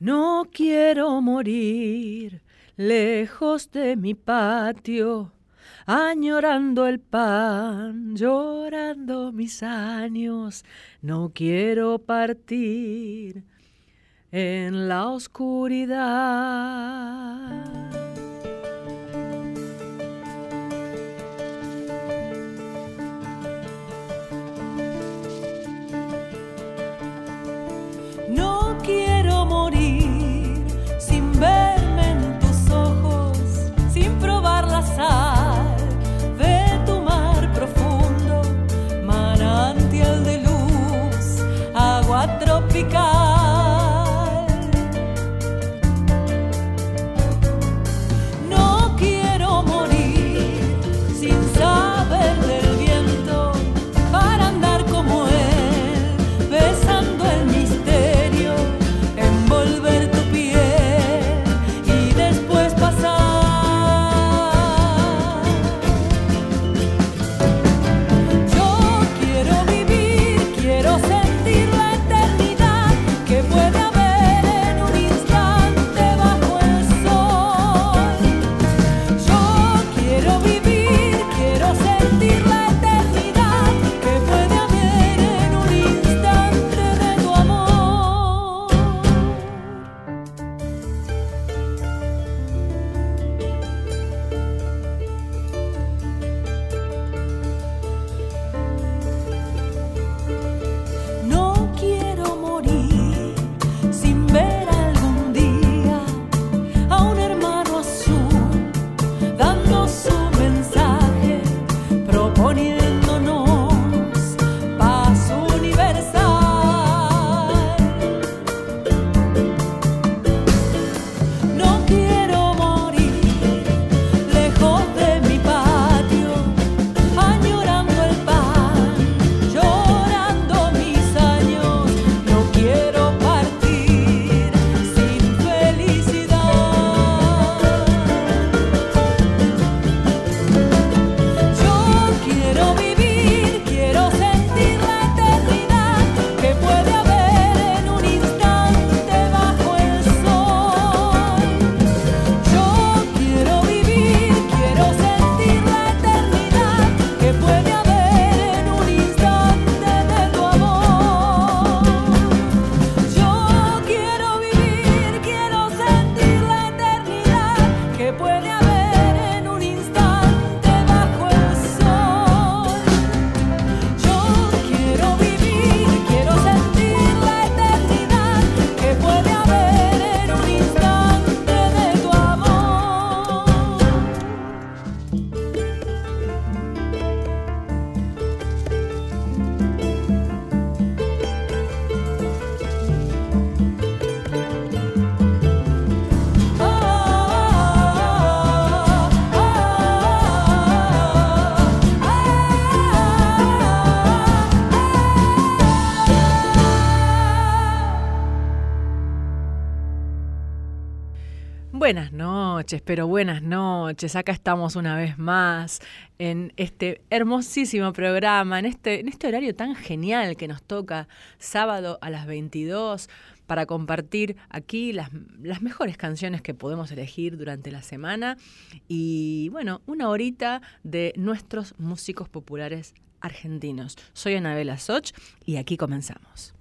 No quiero morir lejos de mi patio, añorando el pan, llorando mis años. No quiero partir en la oscuridad. Buenas noches, pero buenas noches. Acá estamos una vez más en este hermosísimo programa, en este, en este horario tan genial que nos toca sábado a las 22 para compartir aquí las, las mejores canciones que podemos elegir durante la semana y bueno, una horita de nuestros músicos populares argentinos. Soy Anabela Soch y aquí comenzamos.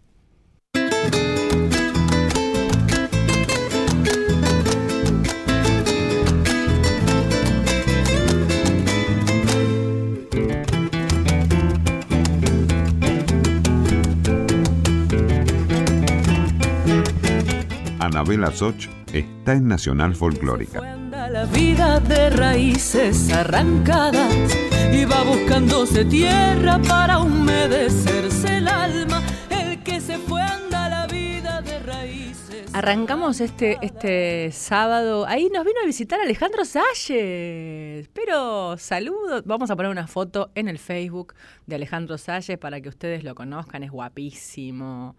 Anabela Soch está en Nacional Folclórica. La vida de raíces arrancadas y va buscándose tierra para humedecerse el alma. El que se fue anda la vida de raíces. Arrancamos este, este sábado. Ahí nos vino a visitar Alejandro Salles. Pero saludo. Vamos a poner una foto en el Facebook de Alejandro Salles para que ustedes lo conozcan. Es guapísimo.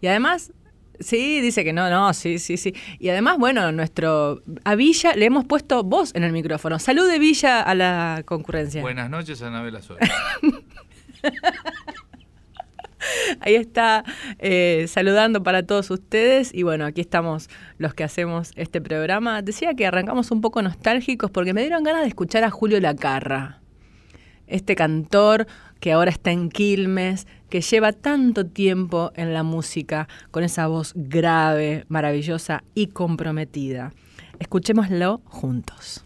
Y además Sí, dice que no, no, sí, sí, sí. Y además, bueno, nuestro a Villa le hemos puesto voz en el micrófono. Salud de Villa a la concurrencia. Buenas noches, Anabela Sol. Ahí está eh, saludando para todos ustedes y bueno, aquí estamos los que hacemos este programa. Decía que arrancamos un poco nostálgicos porque me dieron ganas de escuchar a Julio Lacarra, este cantor que ahora está en Quilmes, que lleva tanto tiempo en la música con esa voz grave, maravillosa y comprometida. Escuchémoslo juntos.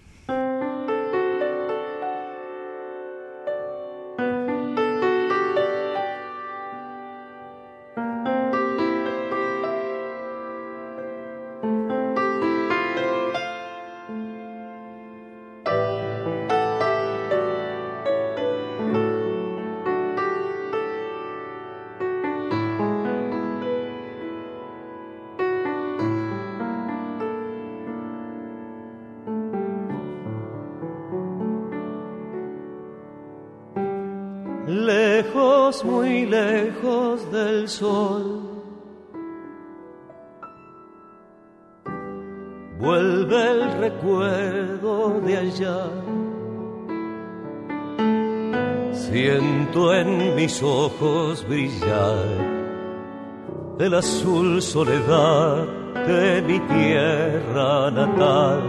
El azul soledad de mi tierra natal.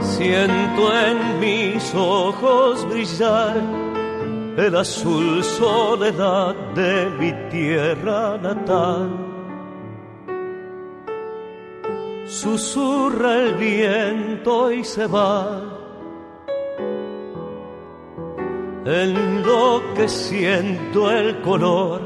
Siento en mis ojos brillar el azul soledad de mi tierra natal. Susurra el viento y se va, en lo que siento el color.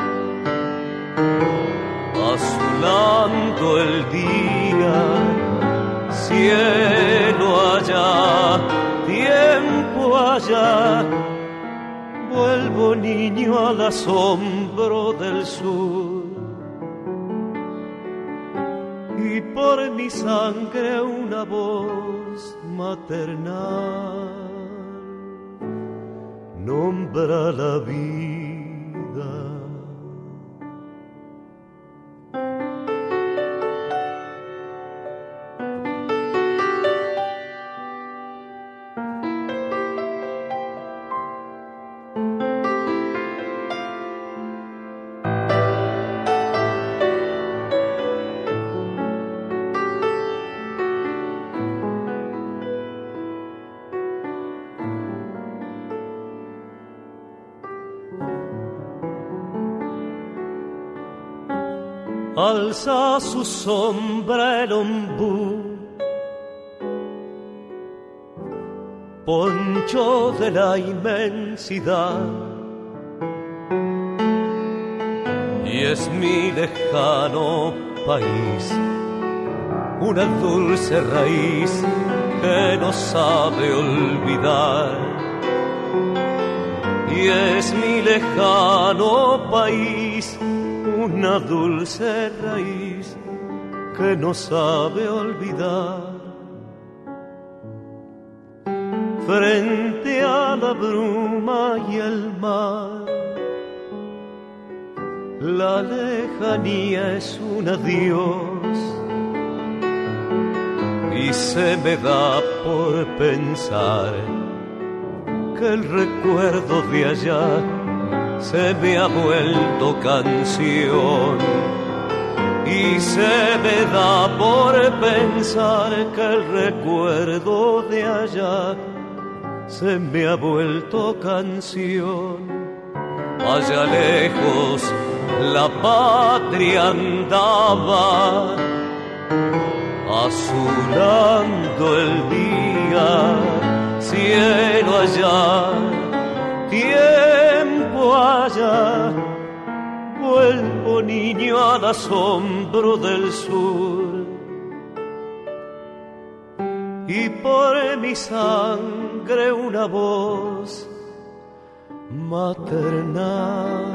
azulando el día cielo allá, tiempo allá, vuelvo niño al asombro del sur. Y por mi sangre una voz maternal nombra la vida. Su sombra el ombú. Poncho de la inmensidad. Y es mi lejano país, una dulce raíz que no sabe olvidar. Y es mi lejano país, una dulce raíz que no sabe olvidar. Frente a la bruma y el mar, la lejanía es un adiós y se me da por pensar que el recuerdo de allá se me ha vuelto canción y se me da por pensar que el recuerdo de allá se me ha vuelto canción. Allá lejos la patria andaba azulando el día, cielo allá, tiempo vuelvo niño al asombro del sur. Y por mi sangre una voz maternal.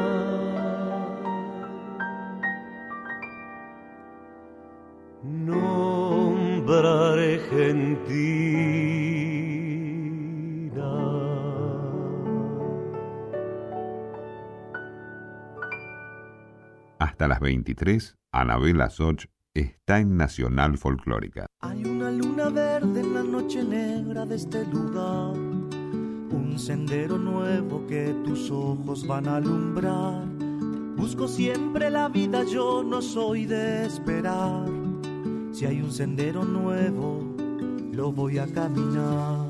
Nombrar Argentina. Hasta las 23, Anabela Soch está en Nacional Folclórica. Hay una luna verde en la noche negra de este lugar, un sendero nuevo que tus ojos van a alumbrar. Busco siempre la vida, yo no soy de esperar. Si hay un sendero nuevo, lo voy a caminar.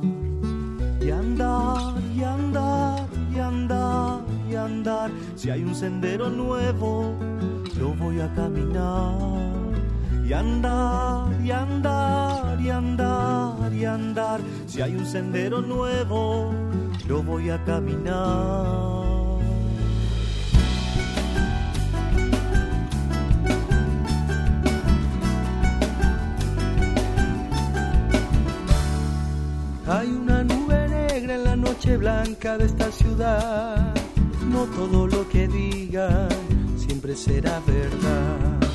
Y andar, y andar, y andar, y andar. Si hay un sendero nuevo, lo voy a caminar y andar, y andar, y andar, y andar. Si hay un sendero nuevo, lo voy a caminar. Hay una nube negra en la noche blanca de esta ciudad. No todo lo que digan siempre será verdad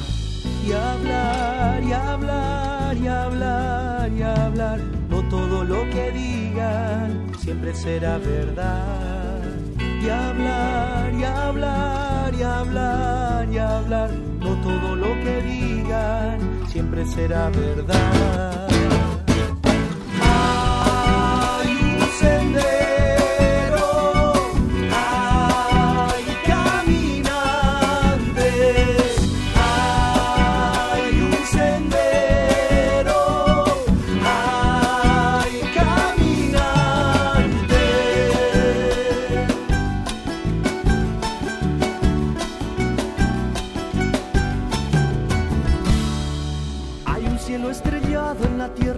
y hablar y hablar y hablar y hablar. No todo lo que digan siempre será verdad. Y hablar y hablar y hablar y hablar. No todo lo que digan siempre será verdad.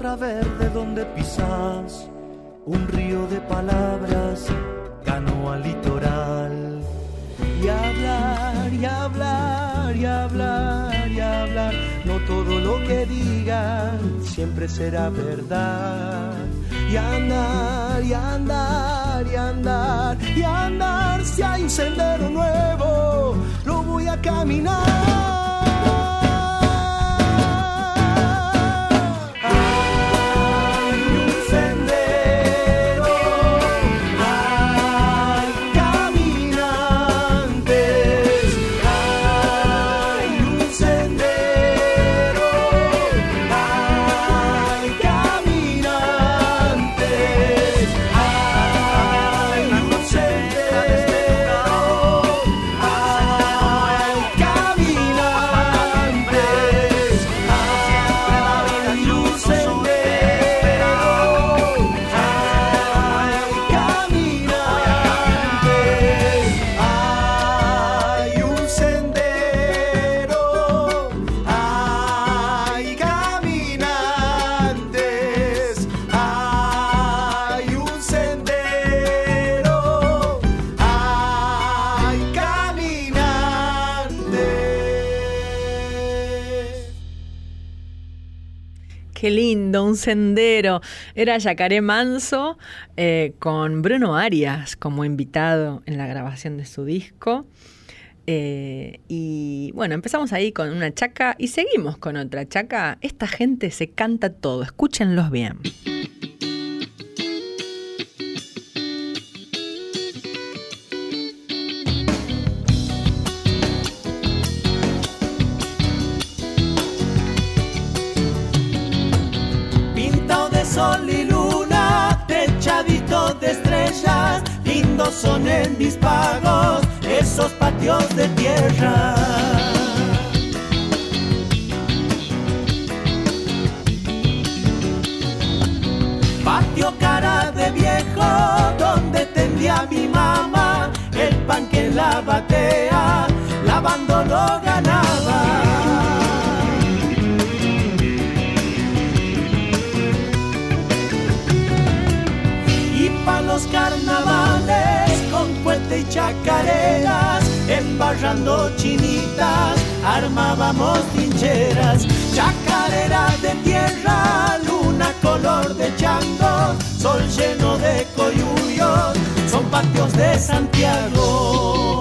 Tierra verde donde pisas, un río de palabras, canoa litoral. Y hablar, y hablar, y hablar, y hablar, no todo lo que digan siempre será verdad. Y andar, y andar, y andar, y andar, si hay un sendero nuevo, lo voy a caminar. Un sendero. Era Yacaré Manso eh, con Bruno Arias como invitado en la grabación de su disco. Eh, y bueno, empezamos ahí con una chaca y seguimos con otra chaca. Esta gente se canta todo, escúchenlos bien. Son en mis pagos esos patios de tierra. Patio cara de viejo, donde tendía mi mamá, el pan que la batea, chinitas, armábamos trincheras, chacarera de tierra, luna color de chango, sol lleno de coyuyos, son pa' patios de Santiago.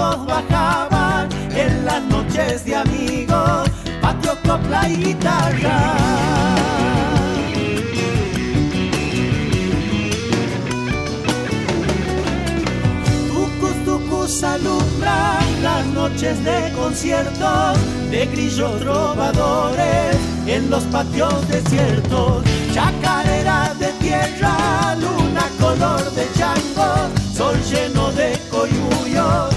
Bajaban en las noches de amigos, patio, copla y guitarra. Tucus, tucus alumbra las noches de conciertos de grillos trovadores en los patios desiertos. Chacarera de tierra, luna color de chango, sol lleno de coyullos,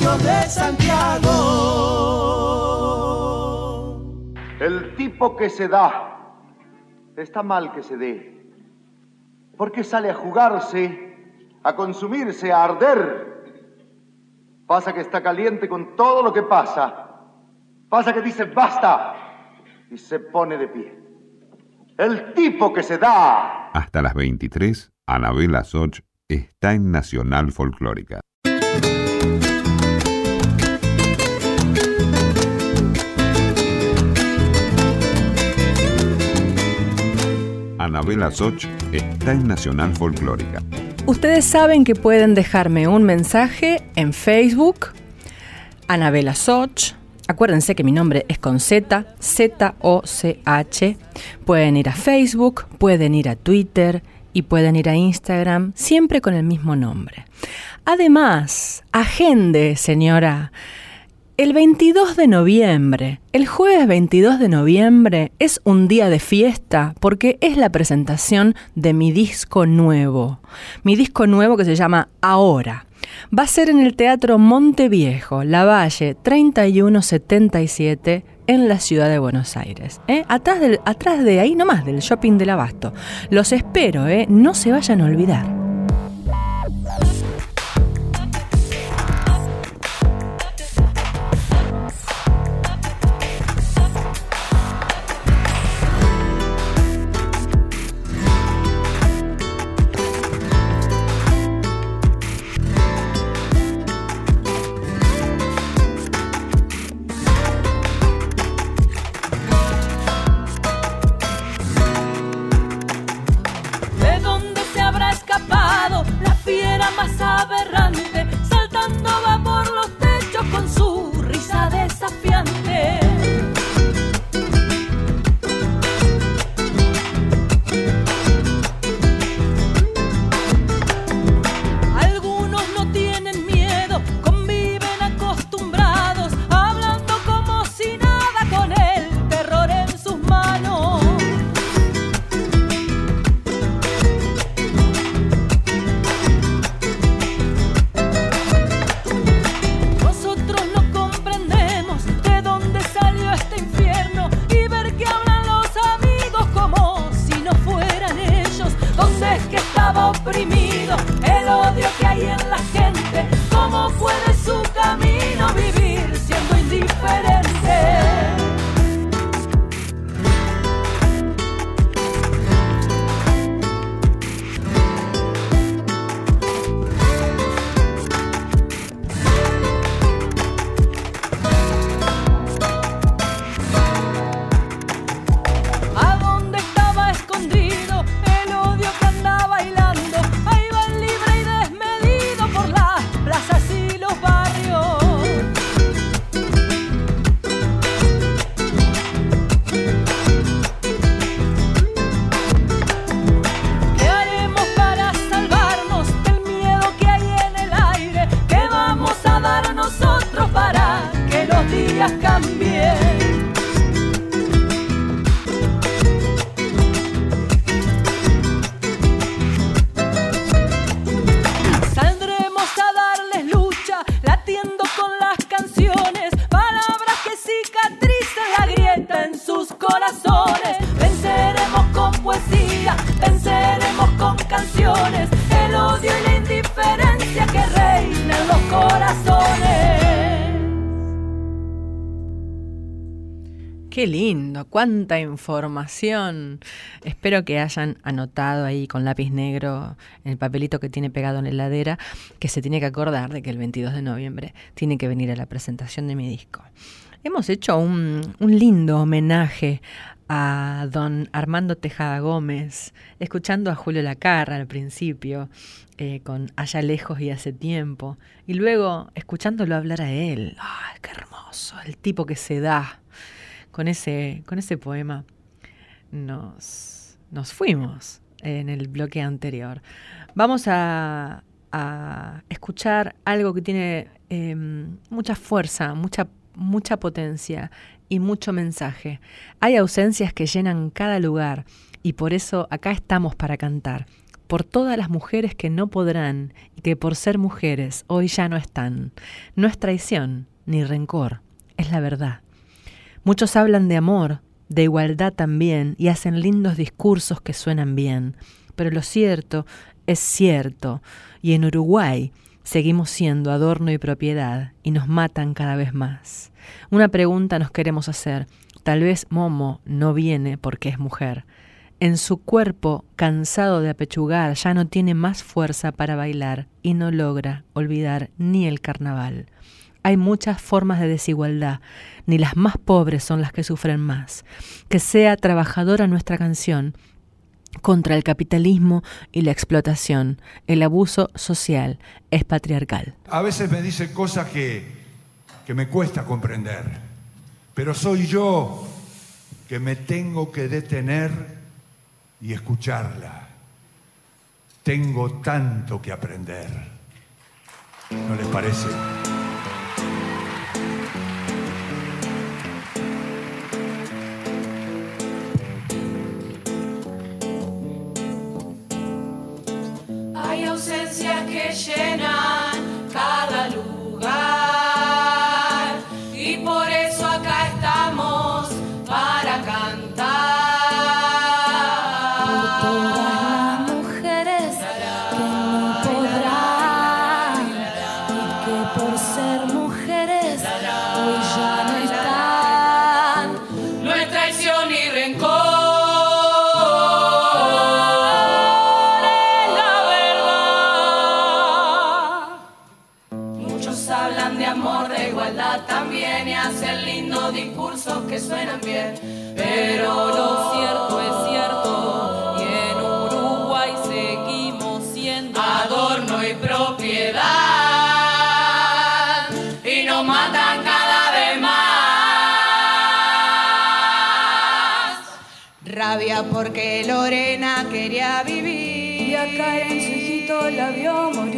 de Santiago. El tipo que se da, está mal que se dé. Porque sale a jugarse, a consumirse, a arder. Pasa que está caliente con todo lo que pasa. Pasa que dice basta y se pone de pie. El tipo que se da. Hasta las 23, Anabela Soch está en Nacional Folclórica. Anabela Soch está en Nacional Folclórica. Ustedes saben que pueden dejarme un mensaje en Facebook, Anabela Soch. Acuérdense que mi nombre es con Z, Z-O-C-H. Pueden ir a Facebook, pueden ir a Twitter y pueden ir a Instagram, siempre con el mismo nombre. Además, agende, señora. El 22 de noviembre, el jueves 22 de noviembre, es un día de fiesta porque es la presentación de mi disco nuevo. Mi disco nuevo que se llama Ahora. Va a ser en el Teatro Monteviejo, La Valle 3177 en la ciudad de Buenos Aires. ¿eh? Atrás, atrás de ahí nomás, del shopping del Abasto. Los espero, ¿eh? no se vayan a olvidar. Cuánta información. Espero que hayan anotado ahí con lápiz negro en el papelito que tiene pegado en la heladera que se tiene que acordar de que el 22 de noviembre tiene que venir a la presentación de mi disco. Hemos hecho un, lindo homenaje a don Armando Tejada Gómez, escuchando a Julio Lacarra al principio, eh, con Allá lejos y hace tiempo, y luego escuchándolo hablar a él. ¡Ay, qué hermoso! El tipo que se da con ese, con ese poema. Nos, nos fuimos en el bloque anterior. Vamos a, escuchar algo que tiene em, mucha fuerza, mucha, mucha potencia y mucho mensaje. Hay ausencias que llenan cada lugar y por eso acá estamos para cantar. Por todas las mujeres que no podrán y que por ser mujeres hoy ya no están. No es traición ni rencor, es la verdad. Muchos hablan de amor, de igualdad también, y hacen lindos discursos que suenan bien. Pero lo cierto es cierto, y en Uruguay seguimos siendo adorno y propiedad, y nos matan cada vez más. Una pregunta nos queremos hacer. Tal vez Momo no viene porque es mujer. En su cuerpo, cansado de apechugar, ya no tiene más fuerza para bailar y no logra olvidar ni el carnaval. Hay muchas formas de desigualdad, ni las más pobres son las que sufren más. Que sea trabajadora nuestra canción contra el capitalismo y la explotación. El abuso social es patriarcal. A veces me dice cosas que, que me cuesta comprender, pero soy yo que me tengo que detener y escucharla. Tengo tanto que aprender. ¿No les parece? Amor, de igualdad también y hacen lindos discursos que suenan bien. Pero lo cierto es cierto y en Uruguay seguimos siendo adorno y propiedad y nos matan cada vez más. Rabia porque Lorena quería vivir. Y acá en su hijito la vio morir.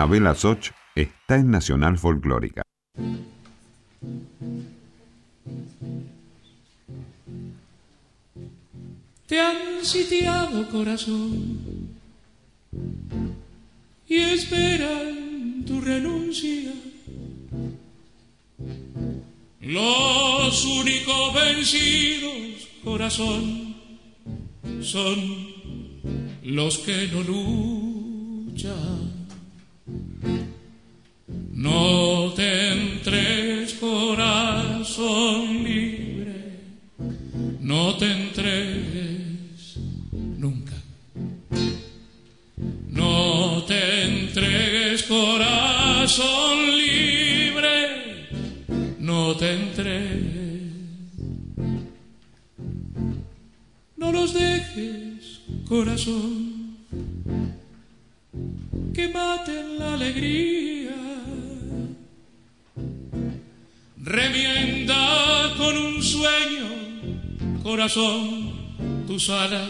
Anabela Soch está en Nacional Folclórica. Te han sitiado corazón y esperan tu renuncia. Los únicos vencidos, corazón, son los que no luchan. No te entres corazón libre, no te entregues nunca. No te entregues corazón libre, no te entregues. No los dejes corazón usara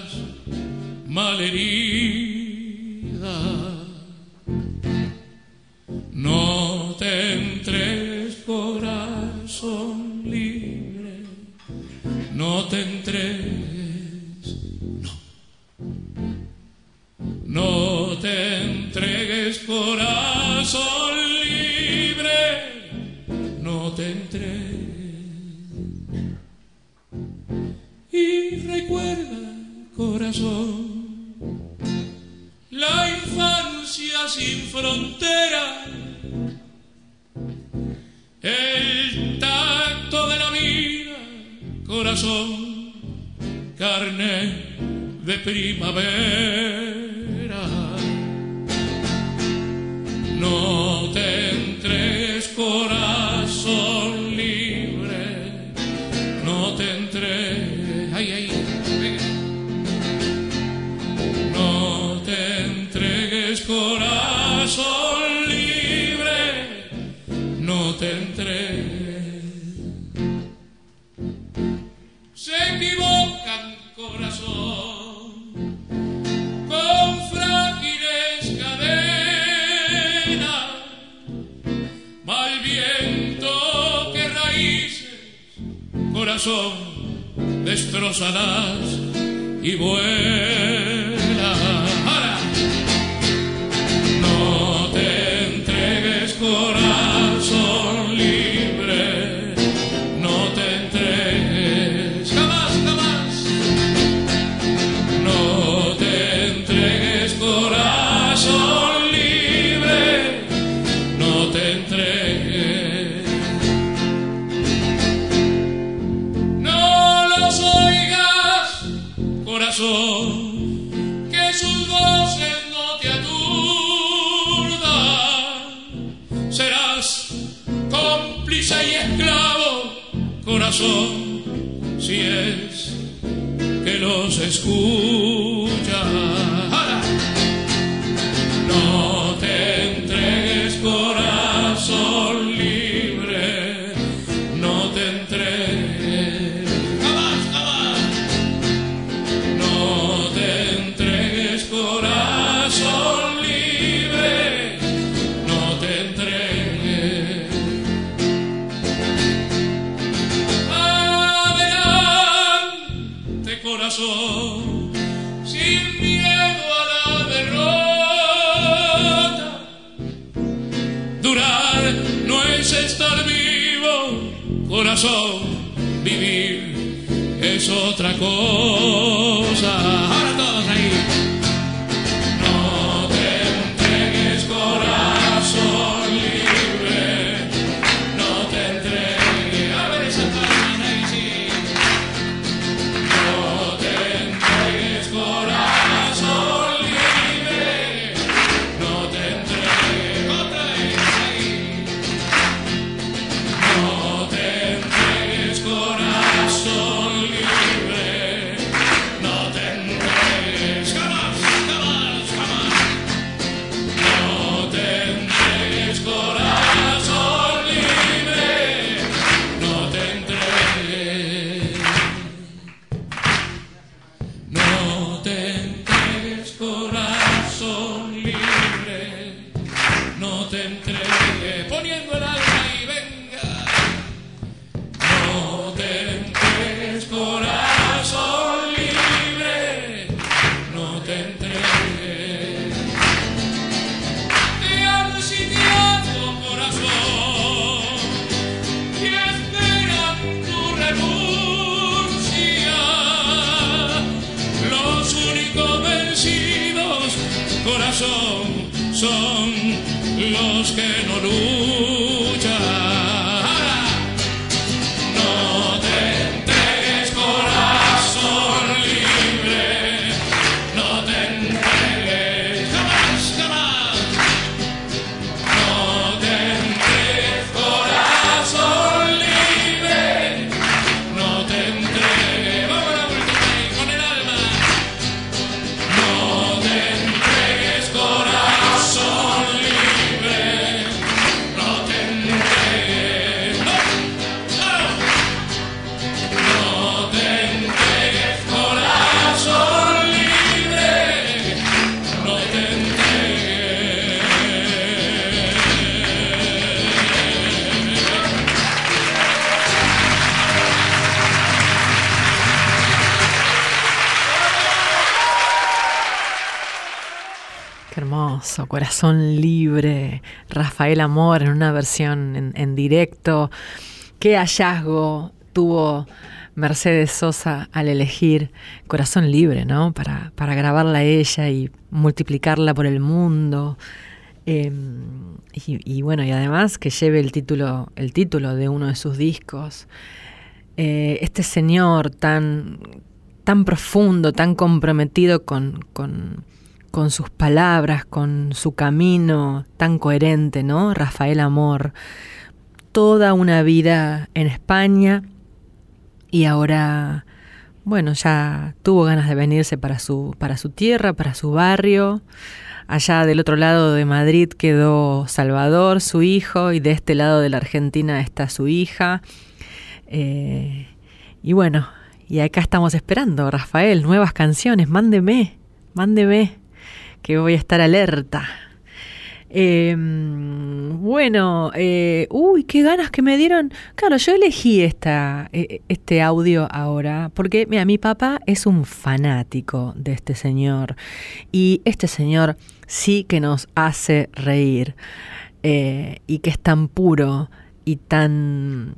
destrozarás y vuelve corazón libre, Rafael Amor en una versión en, directo. Qué hallazgo tuvo Mercedes Sosa al elegir Corazón Libre, ¿no? Para, para grabarla ella y multiplicarla por el mundo. Eh, y, bueno, y además que lleve el título, el título de uno de sus discos. Eh, este señor tan, tan profundo, tan comprometido con, con sus palabras, con su camino tan coherente, ¿no? Rafael Amor, toda una vida en España y ahora, bueno, ya tuvo ganas de venirse para su, para su tierra, para su barrio. Allá del otro lado de Madrid quedó Salvador, su hijo, y de este lado de la Argentina está su hija. Eh, y bueno, y acá estamos esperando, Rafael, nuevas canciones, mándeme, mándeme, que voy a estar alerta. Eh, bueno, eh, uy, qué ganas que me dieron. Claro, yo elegí esta, eh, este audio ahora porque, mira, mi papá es un fanático de este señor y este señor sí que nos hace reír eh, y que es tan puro y tan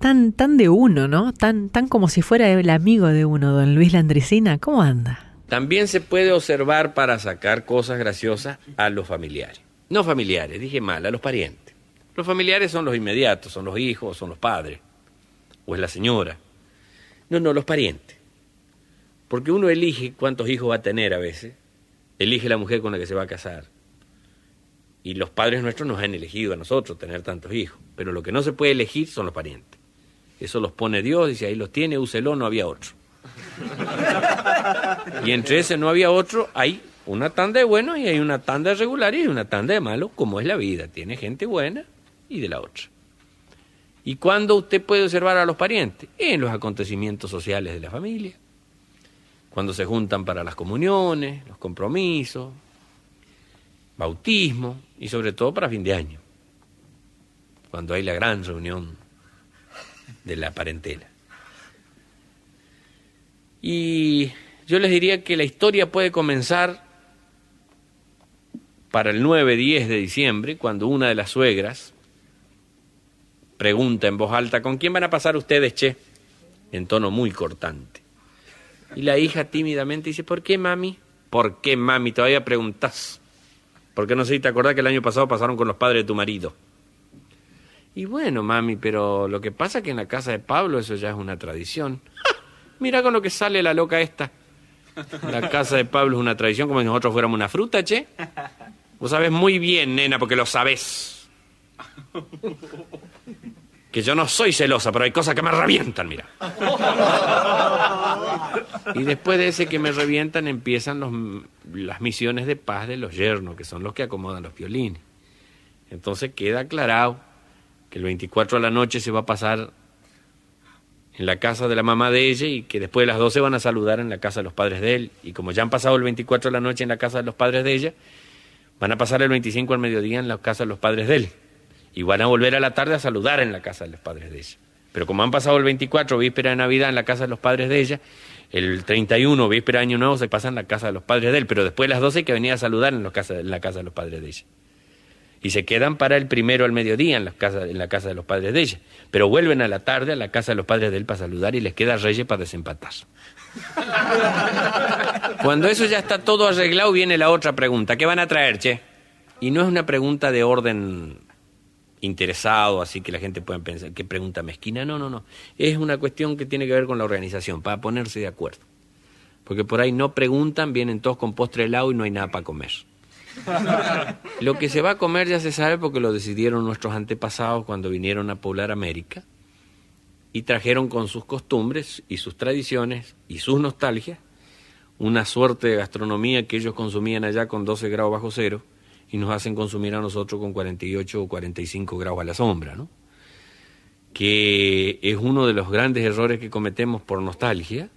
tan tan de uno, ¿no? Tan tan como si fuera el amigo de uno, don Luis Landricina. ¿Cómo anda? También se puede observar para sacar cosas graciosas a los familiares. No familiares, dije mal, a los parientes. Los familiares son los inmediatos, son los hijos, son los padres, o es la señora. No, no, los parientes. Porque uno elige cuántos hijos va a tener a veces, elige la mujer con la que se va a casar. Y los padres nuestros nos han elegido a nosotros tener tantos hijos. Pero lo que no se puede elegir son los parientes. Eso los pone Dios, dice ahí los tiene, úselo, no había otro. Y entre ese no había otro, hay una tanda de buenos y hay una tanda de regulares y una tanda de malos, como es la vida. Tiene gente buena y de la otra. ¿Y cuándo usted puede observar a los parientes? En los acontecimientos sociales de la familia. Cuando se juntan para las comuniones, los compromisos, bautismo y sobre todo para fin de año. Cuando hay la gran reunión de la parentela. Y yo les diría que la historia puede comenzar para el 9-10 de diciembre, cuando una de las suegras pregunta en voz alta, ¿con quién van a pasar ustedes, che? En tono muy cortante. Y la hija tímidamente dice, ¿por qué, mami? ¿Por qué, mami? Todavía preguntas. ¿Por qué no sé si te acordás que el año pasado pasaron con los padres de tu marido? Y bueno, mami, pero lo que pasa es que en la casa de Pablo eso ya es una tradición. Mira con lo que sale la loca esta. La casa de Pablo es una tradición como si nosotros fuéramos una fruta, che. Vos sabés muy bien, nena, porque lo sabés. Que yo no soy celosa, pero hay cosas que me revientan, mira. Y después de ese que me revientan empiezan los, las misiones de paz de los yernos, que son los que acomodan los violines. Entonces queda aclarado que el 24 de la noche se va a pasar en la casa de la mamá de ella y que después de las 12 van a saludar en la casa de los padres de él. Y como ya han pasado el 24 de la noche en la casa de los padres de ella, Van a pasar el 25 al mediodía en la casa de los padres de él. Y van a volver a la tarde a saludar en la casa de los padres de ella. Pero como han pasado el 24, víspera de Navidad, en la casa de los padres de ella, el 31, víspera de Año Nuevo, se pasa en la casa de los padres de él. Pero después de las 12 hay que venir a saludar en, los casa- en la casa de los padres de ella. Y se quedan para el primero al mediodía en la, casa, en la casa de los padres de ella. Pero vuelven a la tarde a la casa de los padres de él para saludar y les queda Reyes para desempatar. Cuando eso ya está todo arreglado, viene la otra pregunta. ¿Qué van a traer, che? Y no es una pregunta de orden interesado, así que la gente puede pensar, ¿qué pregunta mezquina? No, no, no. Es una cuestión que tiene que ver con la organización, para ponerse de acuerdo. Porque por ahí no preguntan, vienen todos con postre helado y no hay nada para comer. Lo que se va a comer ya se sabe porque lo decidieron nuestros antepasados cuando vinieron a poblar América y trajeron con sus costumbres y sus tradiciones y sus nostalgias una suerte de gastronomía que ellos consumían allá con 12 grados bajo cero y nos hacen consumir a nosotros con 48 o 45 grados a la sombra, ¿no? Que es uno de los grandes errores que cometemos por nostalgia,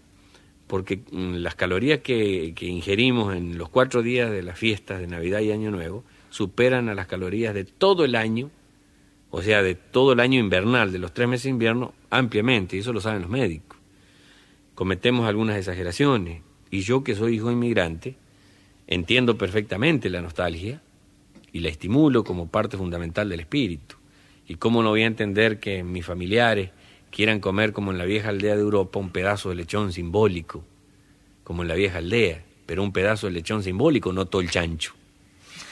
porque mm, las calorías que, que ingerimos en los cuatro días de las fiestas de Navidad y Año Nuevo superan a las calorías de todo el año, o sea, de todo el año invernal, de los tres meses de invierno, ampliamente, y eso lo saben los médicos. Cometemos algunas exageraciones, y yo que soy hijo inmigrante, entiendo perfectamente la nostalgia y la estimulo como parte fundamental del espíritu. Y cómo no voy a entender que mis familiares quieran comer como en la vieja aldea de Europa un pedazo de lechón simbólico, como en la vieja aldea, pero un pedazo de lechón simbólico, no todo el chancho.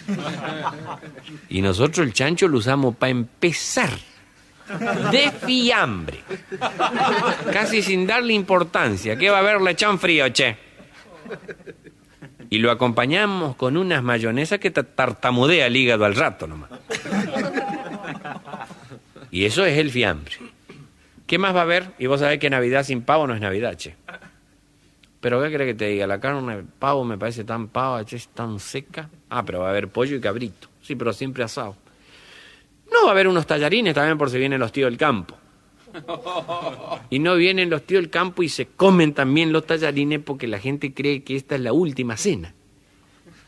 Y nosotros el chancho lo usamos para empezar, de fiambre, casi sin darle importancia. ¿Qué va a haber lechón frío, che? Y lo acompañamos con unas mayonesas que tartamudea el hígado al rato nomás. Y eso es el fiambre. ¿Qué más va a haber? Y vos sabés que Navidad sin pavo no es Navidad, che. Pero ¿qué crees que te diga? La carne de pavo me parece tan pava, che, es tan seca. Ah, pero va a haber pollo y cabrito. Sí, pero siempre asado. No va a haber unos tallarines también por si vienen los tíos del campo. Y no vienen los tíos del campo y se comen también los tallarines porque la gente cree que esta es la última cena.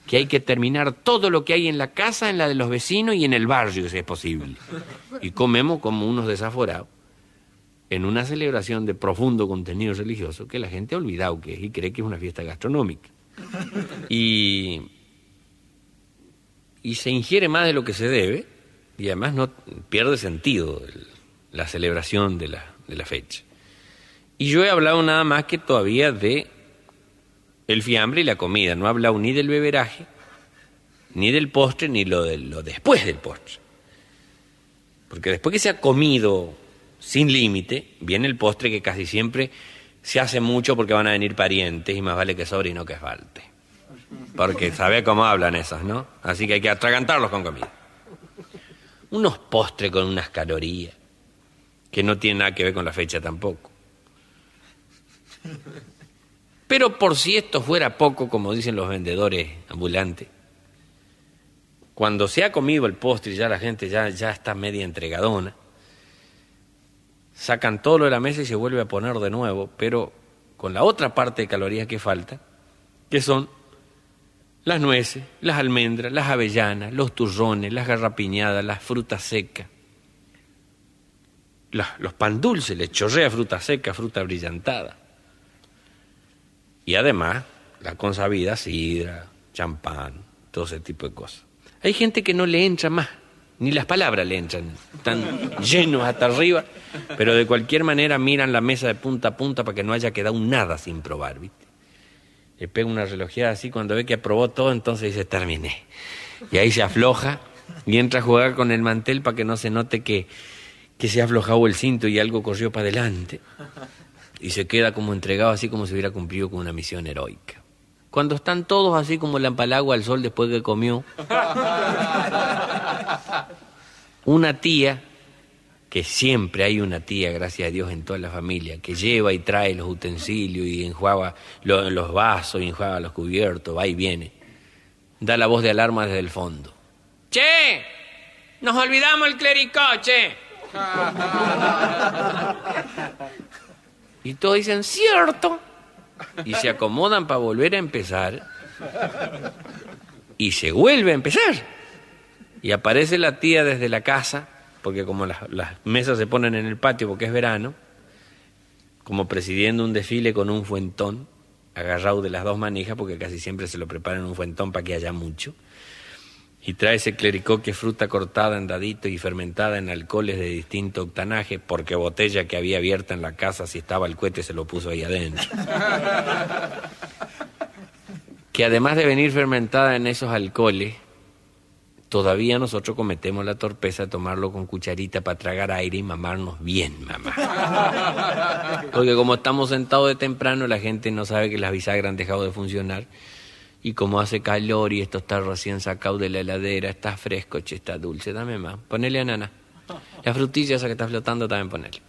Que hay que terminar todo lo que hay en la casa, en la de los vecinos y en el barrio, si es posible. Y comemos como unos desaforados en una celebración de profundo contenido religioso que la gente ha olvidado que es y cree que es una fiesta gastronómica. Y, y se ingiere más de lo que se debe y además no pierde sentido la celebración de la, de la fecha. Y yo he hablado nada más que todavía de el fiambre y la comida, no he hablado ni del beberaje, ni del postre, ni lo, de, lo después del postre. Porque después que se ha comido sin límite, viene el postre que casi siempre se hace mucho porque van a venir parientes y más vale que sobre y no que falte. Porque sabe cómo hablan esos, ¿no? Así que hay que atragantarlos con comida. Unos postres con unas calorías que no tienen nada que ver con la fecha tampoco. Pero por si esto fuera poco, como dicen los vendedores ambulantes, cuando se ha comido el postre y ya la gente ya, ya está media entregadona, sacan todo lo de la mesa y se vuelve a poner de nuevo, pero con la otra parte de calorías que falta, que son las nueces, las almendras, las avellanas, los turrones, las garrapiñadas, las frutas secas, los pan dulces, le chorrea fruta seca, fruta brillantada. Y además, la consabida, sidra, champán, todo ese tipo de cosas. Hay gente que no le entra más, ni las palabras le entran, están llenos hasta arriba, pero de cualquier manera miran la mesa de punta a punta para que no haya quedado nada sin probar, ¿viste? Le pega una relojeada así, cuando ve que aprobó todo, entonces dice, terminé. Y ahí se afloja y entra a jugar con el mantel para que no se note que, que se ha aflojado el cinto y algo corrió para adelante. Y se queda como entregado, así como si hubiera cumplido con una misión heroica. Cuando están todos así como la empalagua al sol después que comió, una tía, que siempre hay una tía, gracias a Dios, en toda la familia, que lleva y trae los utensilios y enjuaga lo- los vasos y enjuaga los cubiertos, va y viene, da la voz de alarma desde el fondo. ¡Che! ¡Nos olvidamos el clericó, che! Y todos dicen, cierto. Y se acomodan para volver a empezar. y se vuelve a empezar. Y aparece la tía desde la casa, porque como las, las mesas se ponen en el patio porque es verano, como presidiendo un desfile con un fuentón, agarrado de las dos manijas, porque casi siempre se lo preparan un fuentón para que haya mucho. Y trae ese clericó que es fruta cortada en dadito y fermentada en alcoholes de distinto octanaje, porque botella que había abierta en la casa, si estaba el cohete, se lo puso ahí adentro. que además de venir fermentada en esos alcoholes, todavía nosotros cometemos la torpeza de tomarlo con cucharita para tragar aire y mamarnos bien, mamá. Porque como estamos sentados de temprano, la gente no sabe que las bisagras han dejado de funcionar. Y como hace calor y esto está recién sacado de la heladera, está fresco, che, está dulce, dame más. Ponele a nana. La frutilla esa que está flotando también ponele.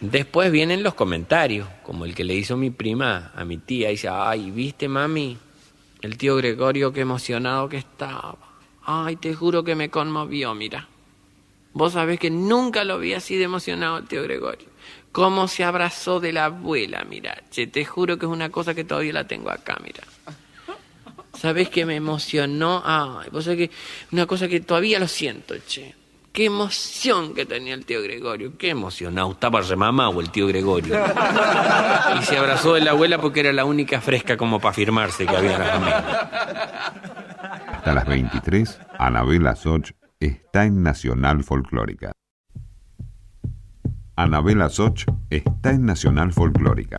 Después vienen los comentarios, como el que le hizo mi prima a mi tía. Dice, ay, ¿viste, mami? El tío Gregorio, qué emocionado que estaba. Ay, te juro que me conmovió, mira. Vos sabés que nunca lo vi así de emocionado tío Gregorio. Cómo se abrazó de la abuela, mira. Che, te juro que es una cosa que todavía la tengo acá, mira. ¿Sabés que me emocionó? Ay, vos sabés que una cosa que todavía lo siento, che. Qué emoción que tenía el tío Gregorio. Qué emocionado. Estaba remamado el tío Gregorio. Y se abrazó de la abuela porque era la única fresca como para firmarse que había en la familia. Hasta las 23, Anabela Soch está en Nacional Folclórica. Anabela Soch está en Nacional Folclórica.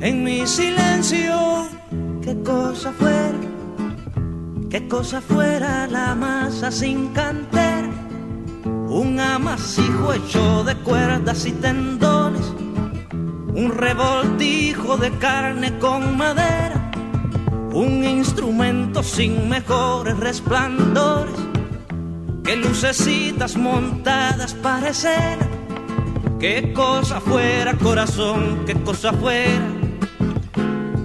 en mi silencio, qué cosa fuera, qué cosa fuera la masa sin cantera un amasijo hecho de cuerdas y tendones, un revoltijo de carne con madera, un instrumento sin mejores resplandores, que lucecitas montadas para escena, qué cosa fuera corazón, qué cosa fuera,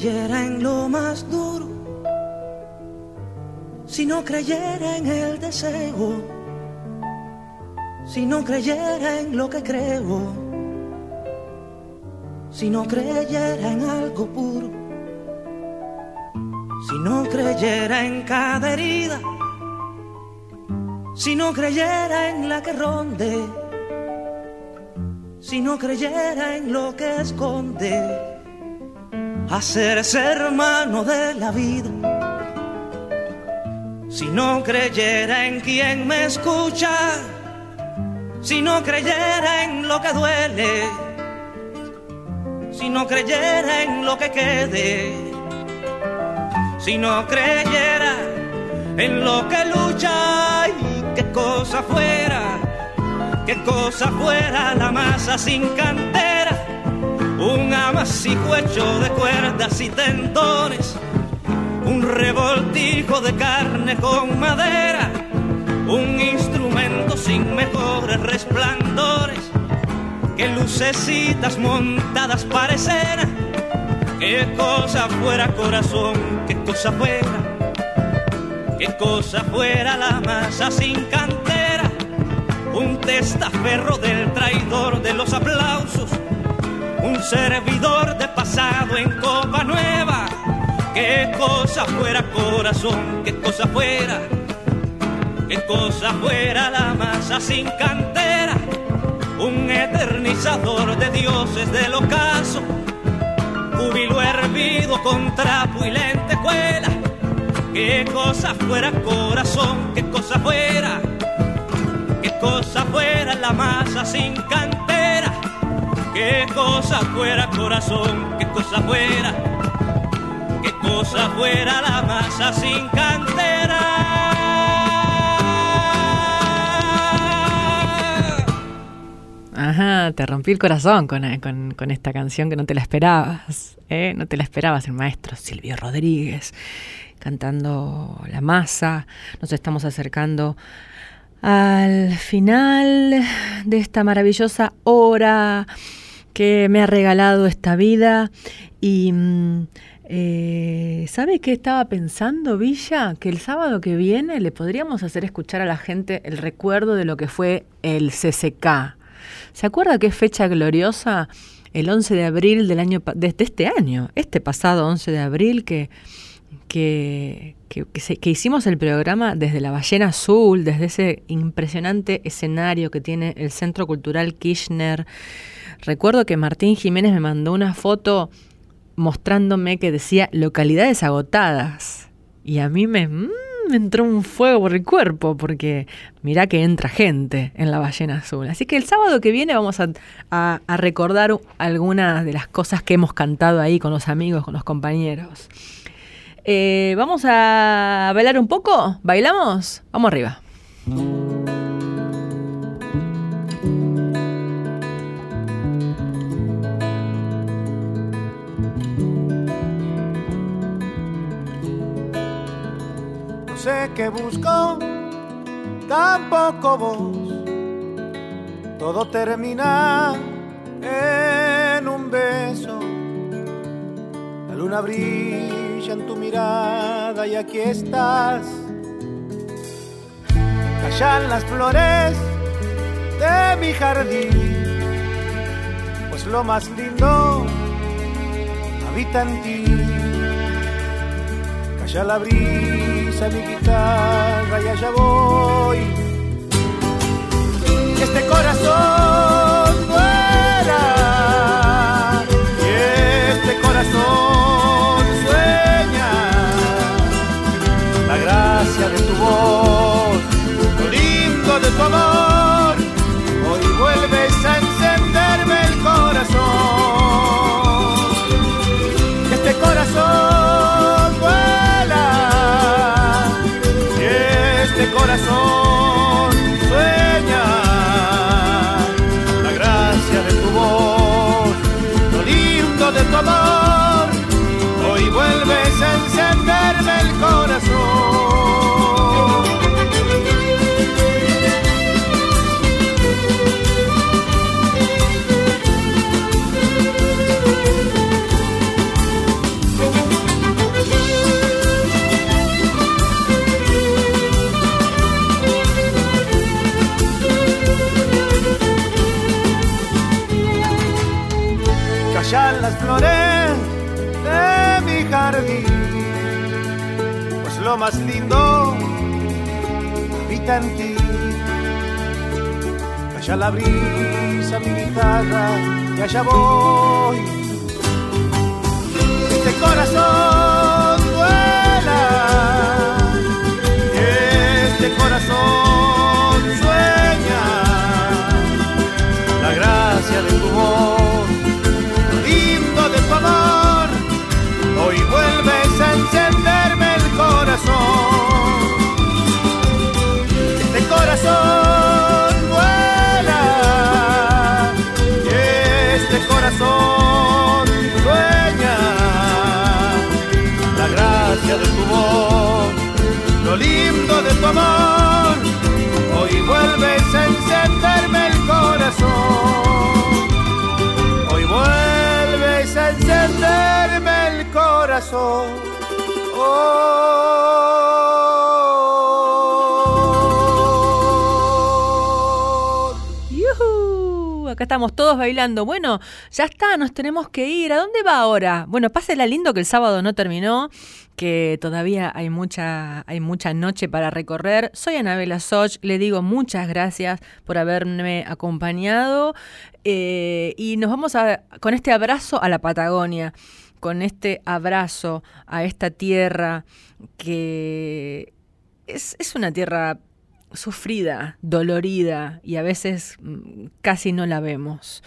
Creyera en lo más duro, si no creyera en el deseo, si no creyera en lo que creo, si no creyera en algo puro, si no creyera en cada herida, si no creyera en la que ronde, si no creyera en lo que esconde hacerse hermano de la vida. Si no creyera en quien me escucha, si no creyera en lo que duele, si no creyera en lo que quede, si no creyera en lo que lucha y qué cosa fuera, qué cosa fuera la masa sin cantera un amasijo hecho de cuerdas y tendones, un revoltijo de carne con madera, un instrumento sin mejores resplandores, que lucecitas montadas parecen, qué cosa fuera corazón, qué cosa fuera, qué cosa fuera la masa sin cantera, un testaferro del traidor de los aplausos un servidor de pasado en copa nueva. Qué cosa fuera corazón, qué cosa fuera, qué cosa fuera la masa sin cantera, un eternizador de dioses del ocaso, júbilo hervido con trapo y lentejuela. Qué cosa fuera corazón, qué cosa fuera, qué cosa fuera la masa sin cantera qué cosa fuera corazón, qué cosa fuera, qué cosa fuera la masa sin cantera. Ajá, te rompí el corazón con, esta canción que no te la esperabas. ¿eh? No te la esperabas, el maestro Silvio Rodríguez cantando La Masa. Nos estamos acercando al final de esta maravillosa hora que me ha regalado esta vida. Y mm, eh, ¿sabe qué estaba pensando, Villa? Que el sábado que viene le podríamos hacer escuchar a la gente el recuerdo de lo que fue el CCK. ¿Se acuerda qué fecha gloriosa? El 11 de abril del año, desde este año, este pasado 11 de abril que que, que, que hicimos el programa desde la Ballena Azul, desde ese impresionante escenario que tiene el Centro Cultural Kirchner. Recuerdo que Martín Jiménez me mandó una foto mostrándome que decía localidades agotadas. Y a mí me, mm, me entró un fuego por el cuerpo, porque mirá que entra gente en la Ballena Azul. Así que el sábado que viene vamos a recordar algunas de las cosas que hemos cantado ahí con los amigos, con los compañeros. Eh, Vamos a bailar un poco. ¿Bailamos? Vamos arriba. Qué busco, tampoco vos. Todo termina en un beso. La luna brilla en tu mirada y aquí estás. Callan las flores de mi jardín, pues lo más lindo habita en ti. Calla la brisa, mi guitarra y allá voy. Este corazón vuela, y este corazón sueña. La gracia de tu voz, lo lindo de tu amor, vuelves a habita en ti. Calla la brisa, mi guitarra, y allá voy. Este corazón de tu amor. Hoy vuelves a encenderme el corazón. Hoy vuelves a encenderme el corazón. ¡Yujú! Estamos todos bailando. Bueno, ya está, nos tenemos que ir. ¿A dónde va ahora? Bueno, pásela lindo que el sábado no terminó, que todavía hay mucha, hay mucha noche para recorrer. Soy Anabela Soch, le digo muchas gracias por haberme acompañado eh, y nos vamos a, con este abrazo a la Patagonia, con este abrazo a esta tierra que es, es una tierra sufrida, dolorida y a veces mm, casi no la vemos.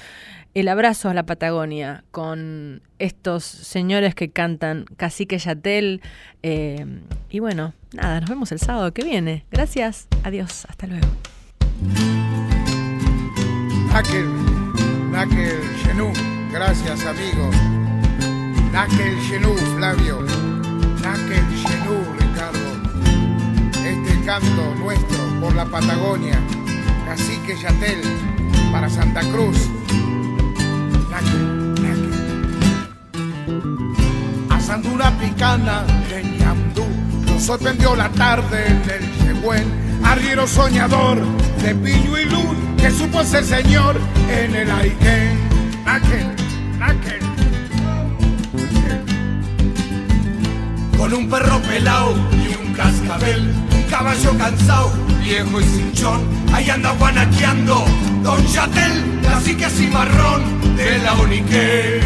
El abrazo a la Patagonia con estos señores que cantan Cacique Yatel. eh, y bueno, nada, nos vemos el sábado que viene. Gracias, adiós, hasta luego. Nakel, Nakel Genú, gracias amigo. Nakel Genú, Flavio. Nakel Genú, Ricardo. Este canto nuestro por la Patagonia. Cacique Yatel, para Santa Cruz. Asando una picana de ñamdú, nos sorprendió la tarde en el Yehuen, arriero soñador de Pillo y Luz, que supo ser señor en el Aikén. Nakel, Nakel. Con un perro pelao y un cascabel, caballo cansado, viejo y cinchón, ahí anda guanaqueando Don Yatel, cacique cimarrón de la Unique.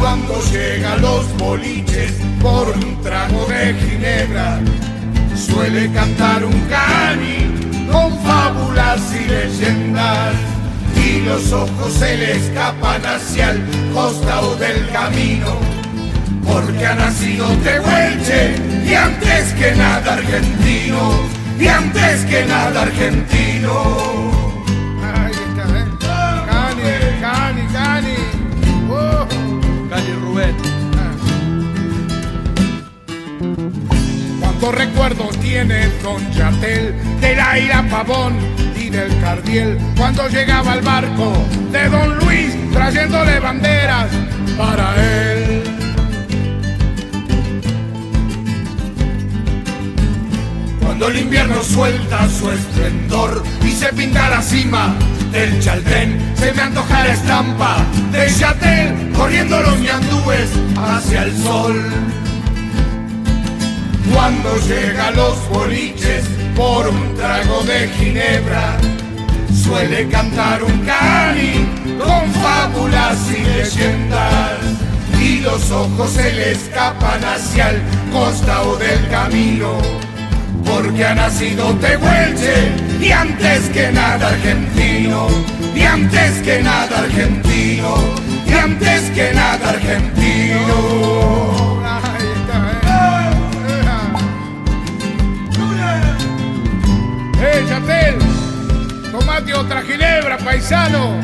Cuando llega a los boliches por un trago de ginebra, suele cantar un cani con fábulas y leyendas. Y los ojos se le escapan hacia el costado del camino porque ha nacido Tehuelche y antes que nada argentino, y antes que nada argentino. Cani, Cani, Cani. Oh. Cali Rubén. Cuántos recuerdos tiene Don Yatel de la ira Pavón y del Cardiel cuando llegaba el barco de Don Luis trayéndole banderas para él. Cuando el invierno suelta su esplendor y se pinta la cima del Chaldén, se me antoja la estampa de Yatel corriendo los ñandúes hacia el sol. Cuando llega los boliches por un trago de ginebra, suele cantar un cani con fábulas y leyendas. Y los ojos se le escapan hacia el costado del camino, porque ha nacido Tehuelche y antes que nada argentino, y antes que nada argentino, y antes que nada argentino. ¡Eh, Yatel! Tomate otra ginebra, paisano.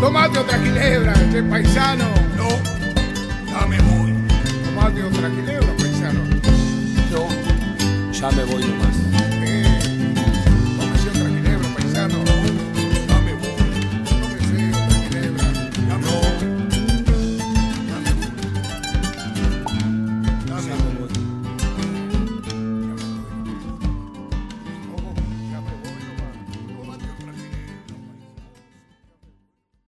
Tomate otra ginebra, este paisano. No, ya me voy. Tomate otra ginebra, ya me voy nomás.